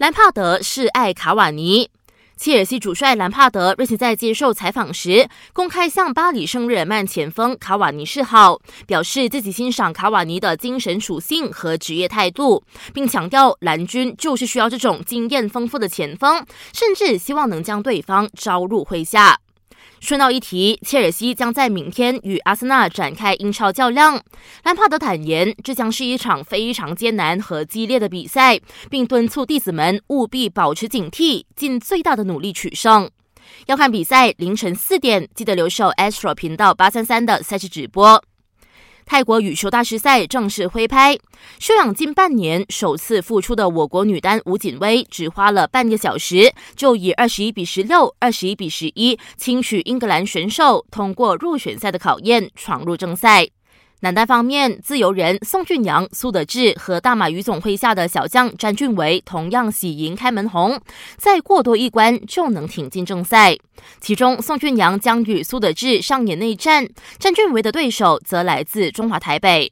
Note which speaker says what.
Speaker 1: 兰帕德是爱卡瓦尼。切尔西主帅兰帕德日前在接受采访时，公开向巴黎圣日耳曼前锋卡瓦尼示好，表示自己欣赏卡瓦尼的精神属性和职业态度，并强调蓝军就是需要这种经验丰富的前锋，甚至希望能将对方招入麾下。顺道一提，切尔西将在明天与阿森纳展开英超较量。兰帕德坦言，这将是一场非常艰难和激烈的比赛，并敦促弟子们务必保持警惕，尽最大的努力取胜。要看比赛，凌晨四点记得留守 Astro 频道八三三的赛事直播。泰国羽球大师赛正式挥拍，休养近半年首次复出的我国女单吴锦薇，只花了半个小时就以二十一比十六、二十一比十一轻取英格兰选手，通过入选赛的考验，闯入正赛。男单方面，自由人宋俊阳、苏德志和大马羽总麾下的小将詹俊伟同样喜迎开门红，再过多一关就能挺进正赛。其中，宋俊阳将与苏德志上演内战，詹俊伟的对手则来自中华台北。